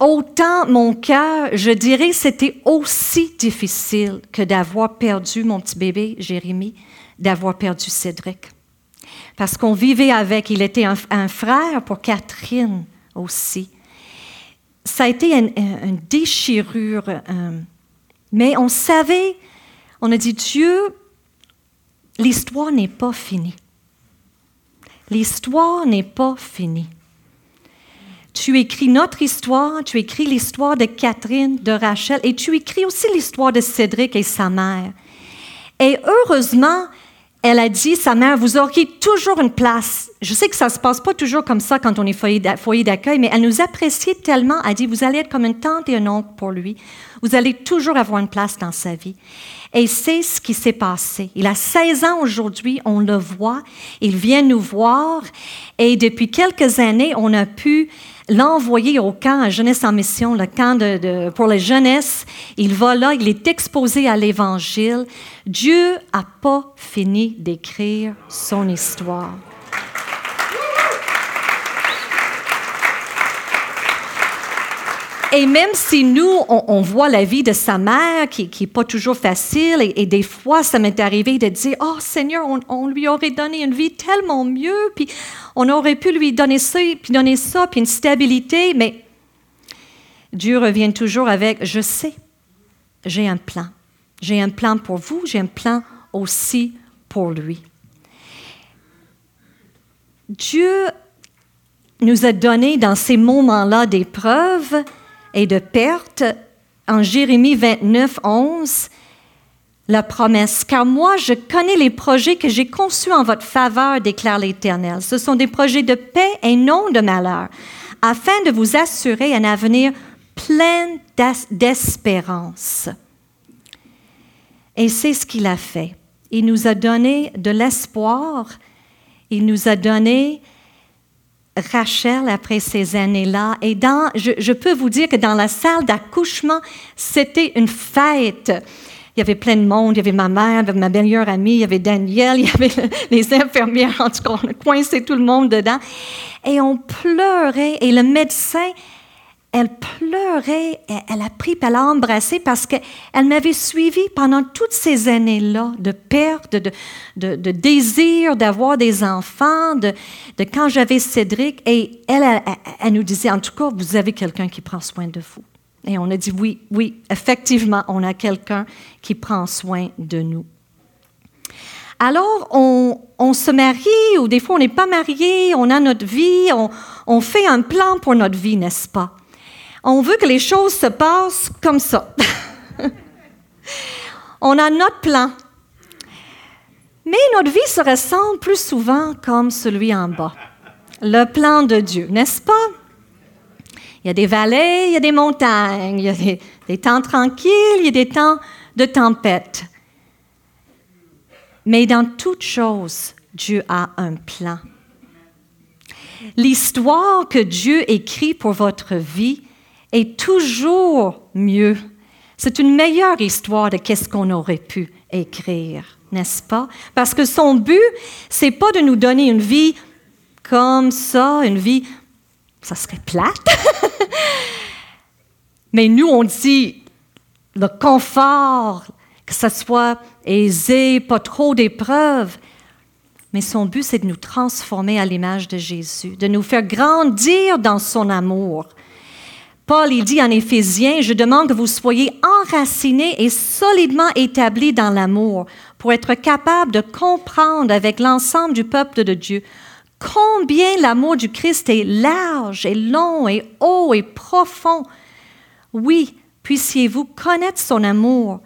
Speaker 1: autant mon cœur, je dirais, c'était aussi difficile que d'avoir perdu mon petit bébé, Jérémie, d'avoir perdu Cédric. Parce qu'on vivait avec, il était un, frère pour Catherine aussi. Ça a été une, déchirure, euh, mais on savait, on a dit, Dieu, l'histoire n'est pas finie. L'histoire n'est pas finie. Tu écris notre histoire, tu écris l'histoire de Catherine, de Rachel, et tu écris aussi l'histoire de Cédric et sa mère. Et heureusement, elle a dit, sa mère, vous auriez toujours une place. Je sais que ça ne se passe pas toujours comme ça quand on est foyer d'accueil, mais elle nous appréciait tellement. Elle a dit, vous allez être comme une tante et un oncle pour lui. Vous allez toujours avoir une place dans sa vie. Et c'est ce qui s'est passé. Il a 16 ans aujourd'hui, on le voit. Il vient nous voir. Et depuis quelques années, on a pu l'envoyer au camp à Jeunesse en Mission, le camp de, pour les jeunesses. Il va là, il est exposé à l'Évangile. Dieu n'a pas fini d'écrire son histoire. Et même si nous, on, voit la vie de sa mère qui n'est pas toujours facile, et, des fois, ça m'est arrivé de dire, oh Seigneur, on, lui aurait donné une vie tellement mieux, puis on aurait pu lui donner ça, puis donner ça, puis une stabilité, mais Dieu revient toujours avec, je sais, j'ai un plan. J'ai un plan pour vous, j'ai un plan aussi pour lui. Dieu nous a donné dans ces moments-là d'épreuve et de perte, en Jérémie 29, 11, la promesse, car moi je connais les projets que j'ai conçus en votre faveur, déclare l'Éternel. Ce sont des projets de paix et non de malheur, afin de vous assurer un avenir plein d'espérance. Et c'est ce qu'il a fait. Il nous a donné de l'espoir, il nous a donné Rachel après ces années-là. Et dans, je, peux vous dire que dans la salle d'accouchement, c'était une fête. Il y avait plein de monde. Il y avait ma mère, ma meilleure amie, il y avait Daniel, *laughs* il y avait les infirmières. En tout cas, on a coincé tout le monde dedans. Et on pleurait. Et le médecin, elle pleurait, elle a pris, elle a embrassé parce qu'elle m'avait suivi pendant toutes ces années-là de perte, de, désir d'avoir des enfants, de, quand j'avais Cédric. Et elle, elle, nous disait, en tout cas, vous avez quelqu'un qui prend soin de vous. Et on a dit, oui, oui, effectivement, on a quelqu'un qui prend soin de nous. Alors, on, se marie, ou des fois on n'est pas marié, on a notre vie, on fait un plan pour notre vie, n'est-ce pas? On veut que les choses se passent comme ça. *laughs* on a notre plan. Mais notre vie se ressemble plus souvent comme celui en bas. Le plan de Dieu, n'est-ce pas? Il y a des vallées, il y a des montagnes, il y a des, temps tranquilles, il y a des temps de tempête. Mais dans toute chose, Dieu a un plan. L'histoire que Dieu écrit pour votre vie est toujours mieux. C'est une meilleure histoire de qu'est-ce qu'on aurait pu écrire, n'est-ce pas? Parce que son but, c'est pas de nous donner une vie comme ça, une vie, ça serait plate. *laughs* Mais nous, on dit le confort, que ce soit aisé, pas trop d'épreuves. Mais son but, c'est de nous transformer à l'image de Jésus, de nous faire grandir dans son amour. Paul, il dit en Éphésiens, je demande que vous soyez enracinés et solidement établis dans l'amour pour être capables de comprendre avec l'ensemble du peuple de Dieu combien l'amour du Christ est large et long et haut et profond. Oui, puissiez-vous connaître son amour,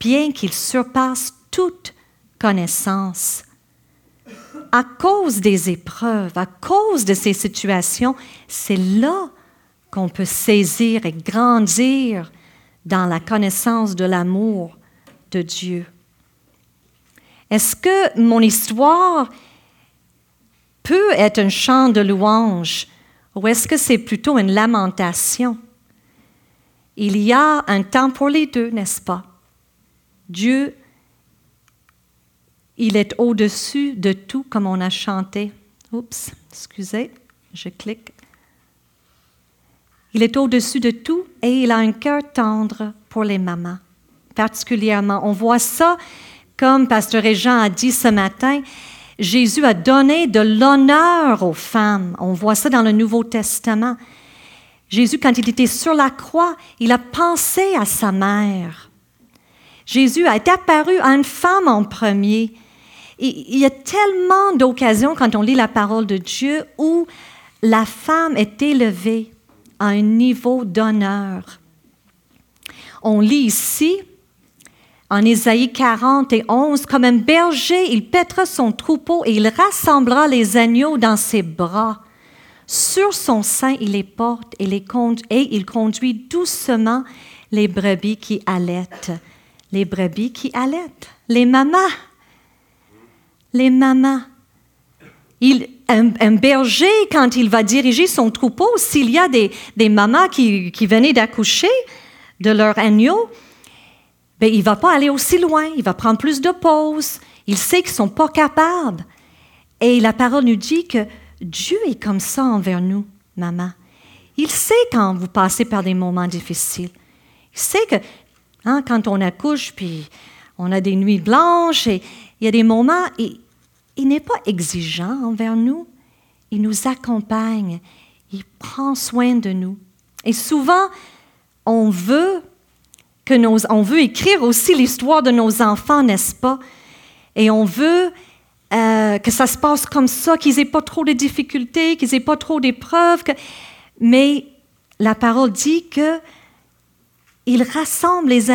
Speaker 1: bien qu'il surpasse toute connaissance. À cause des épreuves, à cause de ces situations, c'est là qu'on peut saisir et grandir dans la connaissance de l'amour de Dieu. Est-ce que mon histoire peut être un chant de louange ou est-ce que c'est plutôt une lamentation? Il y a un temps pour les deux, n'est-ce pas? Dieu, il est au-dessus de tout, comme on a chanté. Oups, excusez, je clique. Il est au-dessus de tout et il a un cœur tendre pour les mamans, particulièrement. On voit ça, comme Pasteur Régent a dit ce matin, Jésus a donné de l'honneur aux femmes. On voit ça dans le Nouveau Testament. Jésus, quand il était sur la croix, il a pensé à sa mère. Jésus a été apparu à une femme en premier. il y a tellement d'occasions quand on lit la parole de Dieu où la femme est élevée à un niveau d'honneur. On lit ici, en Ésaïe 40 et 11, comme un berger, il pètera son troupeau et il rassemblera les agneaux dans ses bras. Sur son sein, il les porte et, les et il conduit doucement les brebis qui allaitent. Les brebis qui allaitent. Les mamas. Les mamas. Il, un, berger, quand il va diriger son troupeau, s'il y a des, des mamans qui, venaient d'accoucher de leur agneau, ben, il ne va pas aller aussi loin, il va prendre plus de pauses. Il sait qu'ils ne sont pas capables. Et la parole nous dit que Dieu est comme ça envers nous, maman. Il sait quand vous passez par des moments difficiles. Il sait que hein, quand on accouche, puis on a des nuits blanches, et il y a des moments, il n'est pas exigeant envers nous. Il nous accompagne. Il prend soin de nous. Et souvent, on veut, que nos, on veut écrire aussi l'histoire de nos enfants, n'est-ce pas? Et on veut euh, que ça se passe comme ça, qu'ils n'aient pas trop de difficultés, qu'ils n'aient pas trop d'épreuves. Mais la parole dit que il rassemble les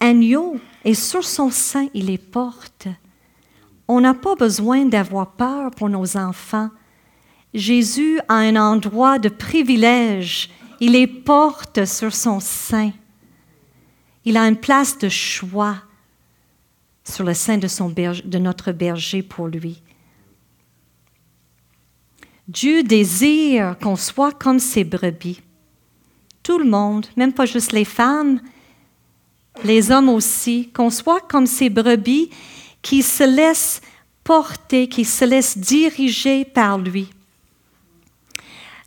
Speaker 1: agneaux et sur son sein, il les porte. On n'a pas besoin d'avoir peur pour nos enfants. Jésus a un endroit de privilège. Il les porte sur son sein. Il a une place de choix sur le sein de, notre berger pour lui. Dieu désire qu'on soit comme ses brebis. Tout le monde, même pas juste les femmes, les hommes aussi, qu'on soit comme ces brebis qui se laisse porter, qui se laisse diriger par lui.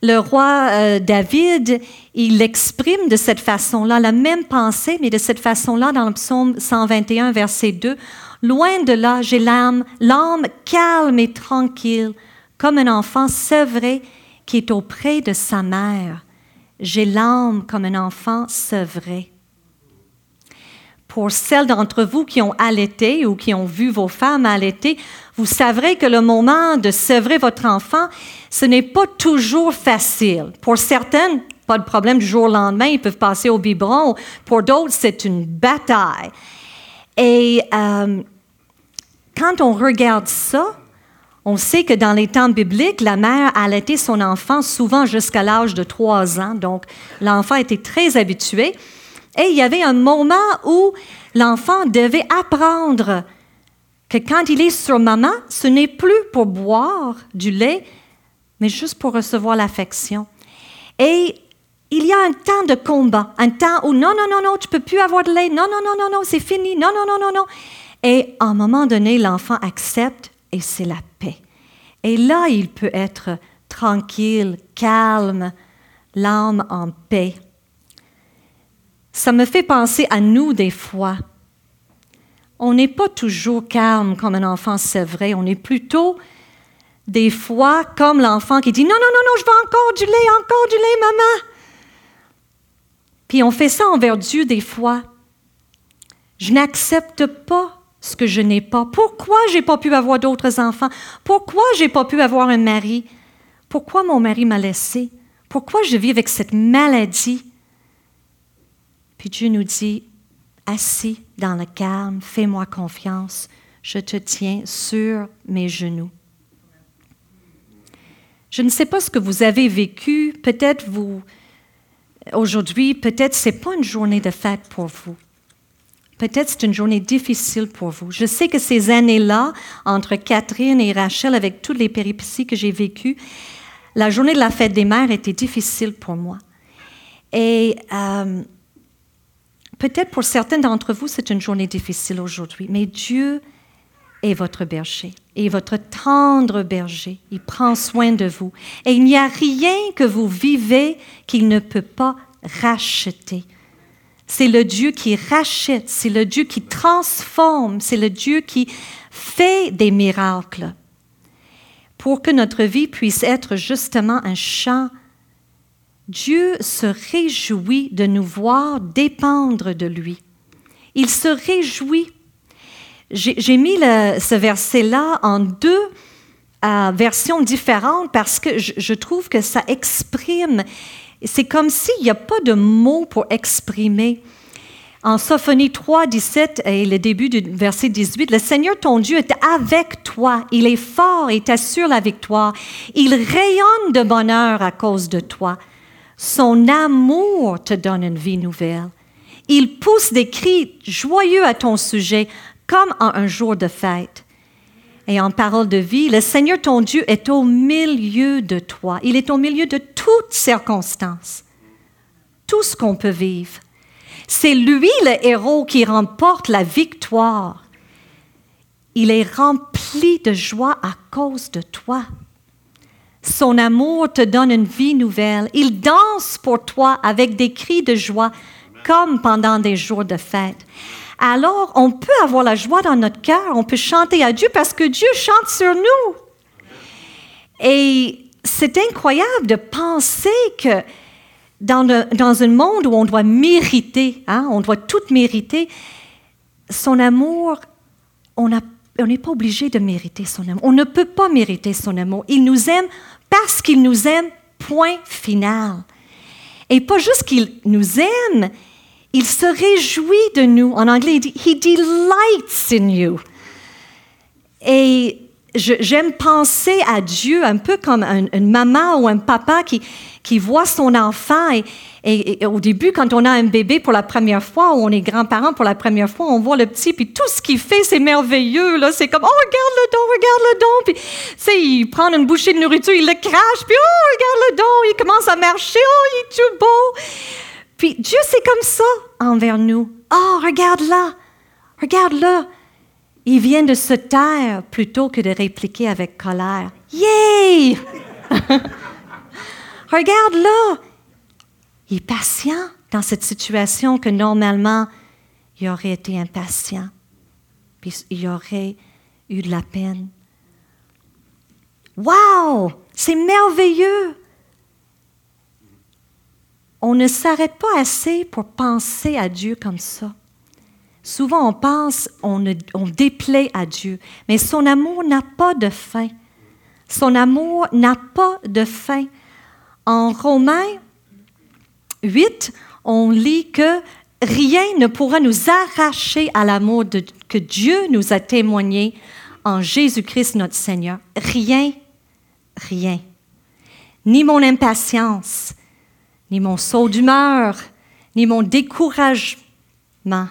Speaker 1: le roi euh, David, il exprime de cette façon-là la même pensée, mais de cette façon-là dans le psaume 121, verset 2. Loin de là, j'ai l'âme, l'âme calme et tranquille, comme un enfant sevré qui est auprès de sa mère. J'ai l'âme comme un enfant sevré. Pour celles d'entre vous qui ont allaité ou qui ont vu vos femmes allaiter, vous savrez que le moment de sevrer votre enfant, ce n'est pas toujours facile. Pour certaines, pas de problème du jour au lendemain, ils peuvent passer au biberon. Pour d'autres, c'est une bataille. Et euh, quand on regarde ça, on sait que dans les temps bibliques, la mère allaitait son enfant souvent jusqu'à l'âge de trois ans. Donc, l'enfant était très habitué. Et il y avait un moment où l'enfant devait apprendre que quand il est sur maman, ce n'est plus pour boire du lait, mais juste pour recevoir l'affection. Et il y a un temps de combat, un temps où non, non, non, non, tu peux plus avoir de lait, non, non, non, non, non, c'est fini, non, non, non, non, non. Et à un moment donné, l'enfant accepte et c'est la paix. Et là, il peut être tranquille, calme, l'âme en paix. Ça me fait penser à nous des fois. On n'est pas toujours calme comme un enfant, c'est vrai. On est plutôt des fois comme l'enfant qui dit non, non, non, non, je veux encore du lait, encore du lait, maman. Puis on fait ça envers Dieu des fois. Je n'accepte pas ce que je n'ai pas. Pourquoi j'ai pas pu avoir d'autres enfants? Pourquoi j'ai pas pu avoir un mari? Pourquoi mon mari m'a laissé? Pourquoi je vis avec cette maladie? Puis Dieu nous dit, assis dans le calme, fais-moi confiance, je te tiens sur mes genoux. Je ne sais pas ce que vous avez vécu, peut-être vous, aujourd'hui, peut-être ce n'est pas une journée de fête pour vous. Peut-être c'est une journée difficile pour vous. Je sais que ces années-là, entre Catherine et Rachel, avec toutes les péripéties que j'ai vécues, la journée de la fête des mères était difficile pour moi. Et euh, peut-être pour certains d'entre vous, c'est une journée difficile aujourd'hui, mais Dieu est votre berger et votre tendre berger. Il prend soin de vous. Et il n'y a rien que vous vivez qu'il ne peut pas racheter. C'est le Dieu qui rachète, c'est le Dieu qui transforme, c'est le Dieu qui fait des miracles pour que notre vie puisse être justement un chant. Dieu se réjouit de nous voir dépendre de lui. Il se réjouit. J'ai mis ce verset-là en deux euh, versions différentes parce que je trouve que ça exprime c'est comme s'il n'y a pas de mots pour exprimer. En Sophonie 3, 17 et le début du verset 18, le Seigneur ton Dieu est avec toi. Il est fort et t'assure la victoire. Il rayonne de bonheur à cause de toi. Son amour te donne une vie nouvelle. Il pousse des cris joyeux à ton sujet, comme en un jour de fête et en parole de vie, le Seigneur ton Dieu est au milieu de toi. Il est au milieu de toutes circonstances, tout ce qu'on peut vivre. C'est lui le héros qui remporte la victoire. Il est rempli de joie à cause de toi. Son amour te donne une vie nouvelle. Il danse pour toi avec des cris de joie comme pendant des jours de fête alors on peut avoir la joie dans notre cœur, on peut chanter à Dieu parce que Dieu chante sur nous. Et c'est incroyable de penser que dans, un monde où on doit mériter, hein, on doit tout mériter, son amour, on n'est pas obligé de mériter son amour. On ne peut pas mériter son amour. Il nous aime parce qu'il nous aime, point final. Et pas juste qu'il nous aime, il se réjouit de nous. En anglais, il dit He delights in you. Et j'aime penser à Dieu un peu comme une maman ou un papa qui, voit son enfant. Et, au début, quand on a un bébé pour la première fois ou on est grand-parent pour la première fois, on voit le petit, puis tout ce qu'il fait, c'est merveilleux. Là, c'est comme, oh, regarde le don, regarde le don. Puis, sais, il prend une bouchée de nourriture, il le crache, puis, oh, regarde le don, il commence à marcher, oh, il est tout beau. Puis Dieu, c'est comme ça envers nous. Oh, regarde là, regarde là. Il vient de se taire plutôt que de répliquer avec colère. Yay! *laughs* Regarde là. Il est patient dans cette situation que normalement, il aurait été impatient. Puis il aurait eu de la peine. Wow! C'est merveilleux! On ne s'arrête pas assez pour penser à Dieu comme ça. Souvent, on pense, on, déplaît à Dieu, mais son amour n'a pas de fin. Son amour n'a pas de fin. En Romains 8, on lit que rien ne pourra nous arracher à l'amour que Dieu nous a témoigné en Jésus-Christ notre Seigneur. Rien, rien. Ni mon impatience, ni mon saut d'humeur, ni mon découragement,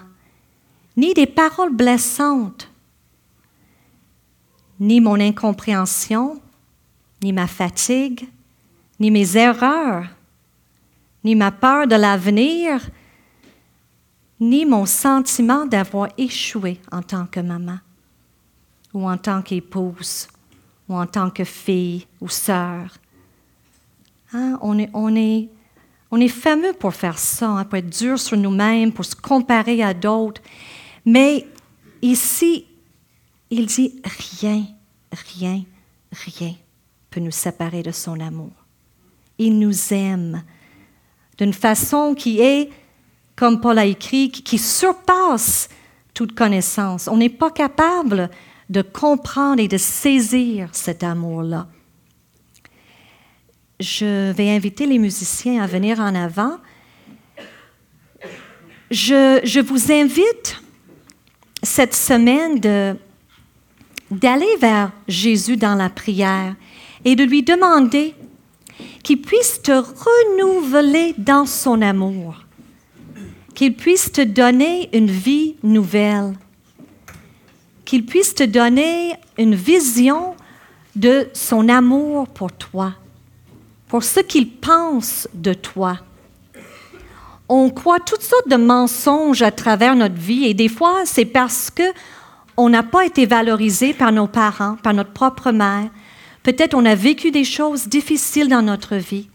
Speaker 1: ni des paroles blessantes, ni mon incompréhension, ni ma fatigue, ni mes erreurs, ni ma peur de l'avenir, ni mon sentiment d'avoir échoué en tant que maman, ou en tant qu'épouse, ou en tant que fille ou sœur. Hein, on, est, on, est, on est fameux pour faire ça, hein, pour être dur sur nous-mêmes, pour se comparer à d'autres. Mais ici, il dit rien, rien, rien peut nous séparer de son amour. Il nous aime d'une façon qui est, comme Paul a écrit, qui surpasse toute connaissance. On n'est pas capable de comprendre et de saisir cet amour-là. Je vais inviter les musiciens à venir en avant. Je, je vous invite cette semaine d'aller vers Jésus dans la prière et de lui demander qu'il puisse te renouveler dans son amour, qu'il puisse te donner une vie nouvelle, qu'il puisse te donner une vision de son amour pour toi, pour ce qu'il pense de toi. On croit toutes sortes de mensonges à travers notre vie et des fois c'est parce que on n'a pas été valorisé par nos parents, par notre propre mère, Peut-être on a vécu des choses difficiles dans notre vie.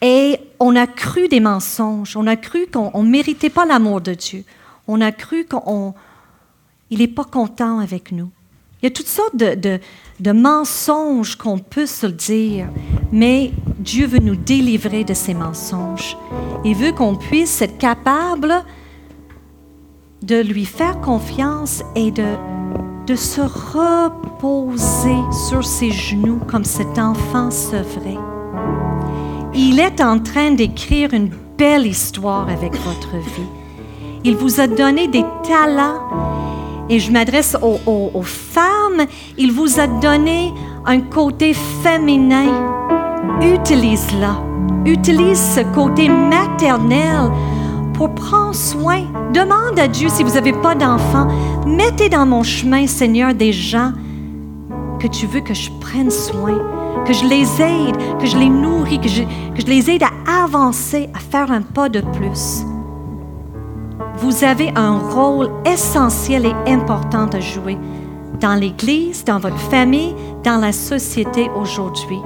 Speaker 1: Et on a cru des mensonges. On a cru qu'on ne méritait pas l'amour de Dieu. On a cru qu'il n'est pas content avec nous. Il y a toutes sortes de, mensonges qu'on peut se dire, mais Dieu veut nous délivrer de ces mensonges. Il veut qu'on puisse être capable de lui faire confiance et de de se reposer sur ses genoux comme cet enfant sevré. Il est en train d'écrire une belle histoire avec votre vie. Il vous a donné des talents et je m'adresse aux, femmes, il vous a donné un côté féminin. Utilise-la. Utilise ce côté maternel pour prendre soin. Demande à Dieu si vous n'avez pas d'enfants. Mettez dans mon chemin, Seigneur, des gens que tu veux que je prenne soin, que je les aide, que je les nourris, que je les aide à avancer, à faire un pas de plus. Vous avez un rôle essentiel et important à jouer dans l'Église, dans votre famille, dans la société aujourd'hui.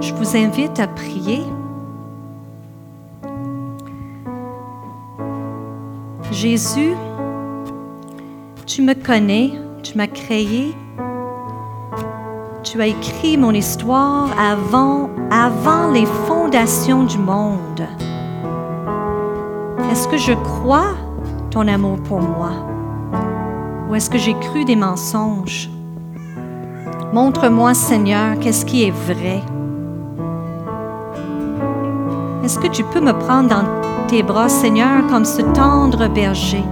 Speaker 1: Je vous invite à prier. Jésus, tu me connais, tu m'as créé, tu as écrit mon histoire avant, avant les fondations du monde. Est-ce que je crois ton amour pour moi? Ou est-ce que j'ai cru des mensonges? Montre-moi, Seigneur, qu'est-ce qui est vrai. Est-ce que tu peux me prendre dans tes bras, Seigneur, comme ce tendre berger,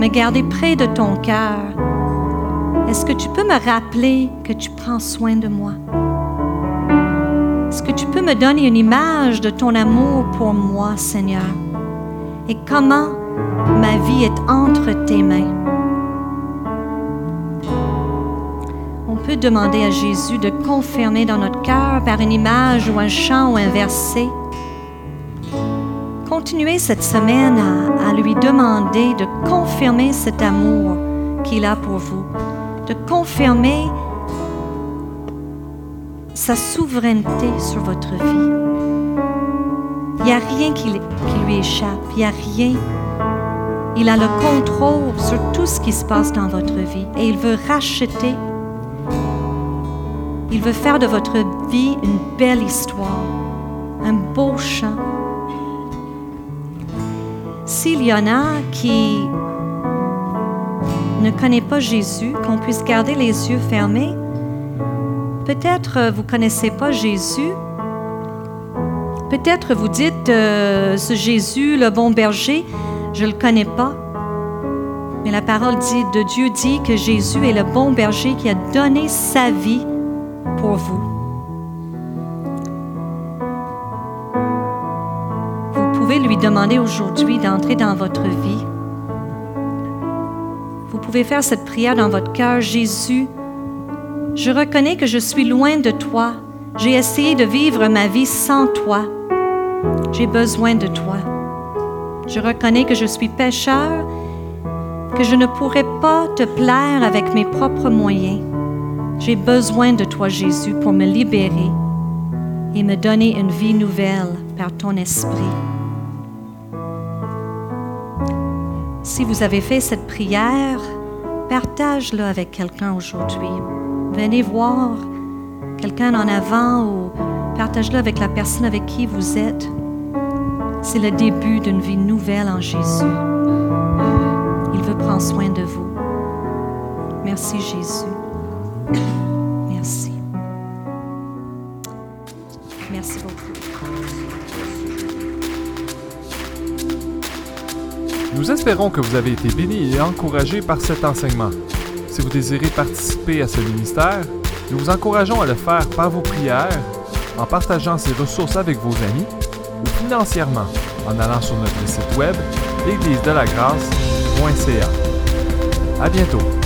Speaker 1: me garder près de ton cœur? Est-ce que tu peux me rappeler que tu prends soin de moi? Est-ce que tu peux me donner une image de ton amour pour moi, Seigneur? Et comment ma vie est entre tes mains? On peut demander à Jésus de confirmer dans notre cœur par une image ou un chant ou un verset continuez cette semaine à, lui demander de confirmer cet amour qu'il a pour vous, de confirmer sa souveraineté sur votre vie. Il n'y a rien qui, lui échappe. Il n'y a rien. Il a le contrôle sur tout ce qui se passe dans votre vie et il veut racheter. Il veut faire de votre vie une belle histoire, un beau chant. S'il y en a qui ne connaissent pas Jésus, qu'on puisse garder les yeux fermés, peut-être vous ne connaissez pas Jésus, Peut-être vous dites, euh, ce Jésus, le bon berger, je ne le connais pas. Mais la parole dit, de Dieu dit que Jésus est le bon berger qui a donné sa vie pour vous. Vous pouvez lui demander aujourd'hui d'entrer dans votre vie. Vous pouvez faire cette prière dans votre cœur. Jésus, je reconnais que je suis loin de toi. J'ai essayé de vivre ma vie sans toi. J'ai besoin de toi. Je reconnais que je suis pécheur, que je ne pourrai pas te plaire avec mes propres moyens. J'ai besoin de toi, Jésus, pour me libérer et me donner une vie nouvelle par ton esprit. Si vous avez fait cette prière, partage-la avec quelqu'un aujourd'hui. Venez voir quelqu'un en avant ou partage-le avec la personne avec qui vous êtes. C'est le début d'une vie nouvelle en Jésus. Il veut prendre soin de vous. Merci Jésus. Merci. Merci beaucoup.
Speaker 2: Nous espérons que vous avez été bénis et encouragés par cet enseignement. Si vous désirez participer à ce ministère, nous vous encourageons à le faire par vos prières, en partageant ces ressources avec vos amis financièrement en allant sur notre site web l'église de la grâce.ca. À bientôt.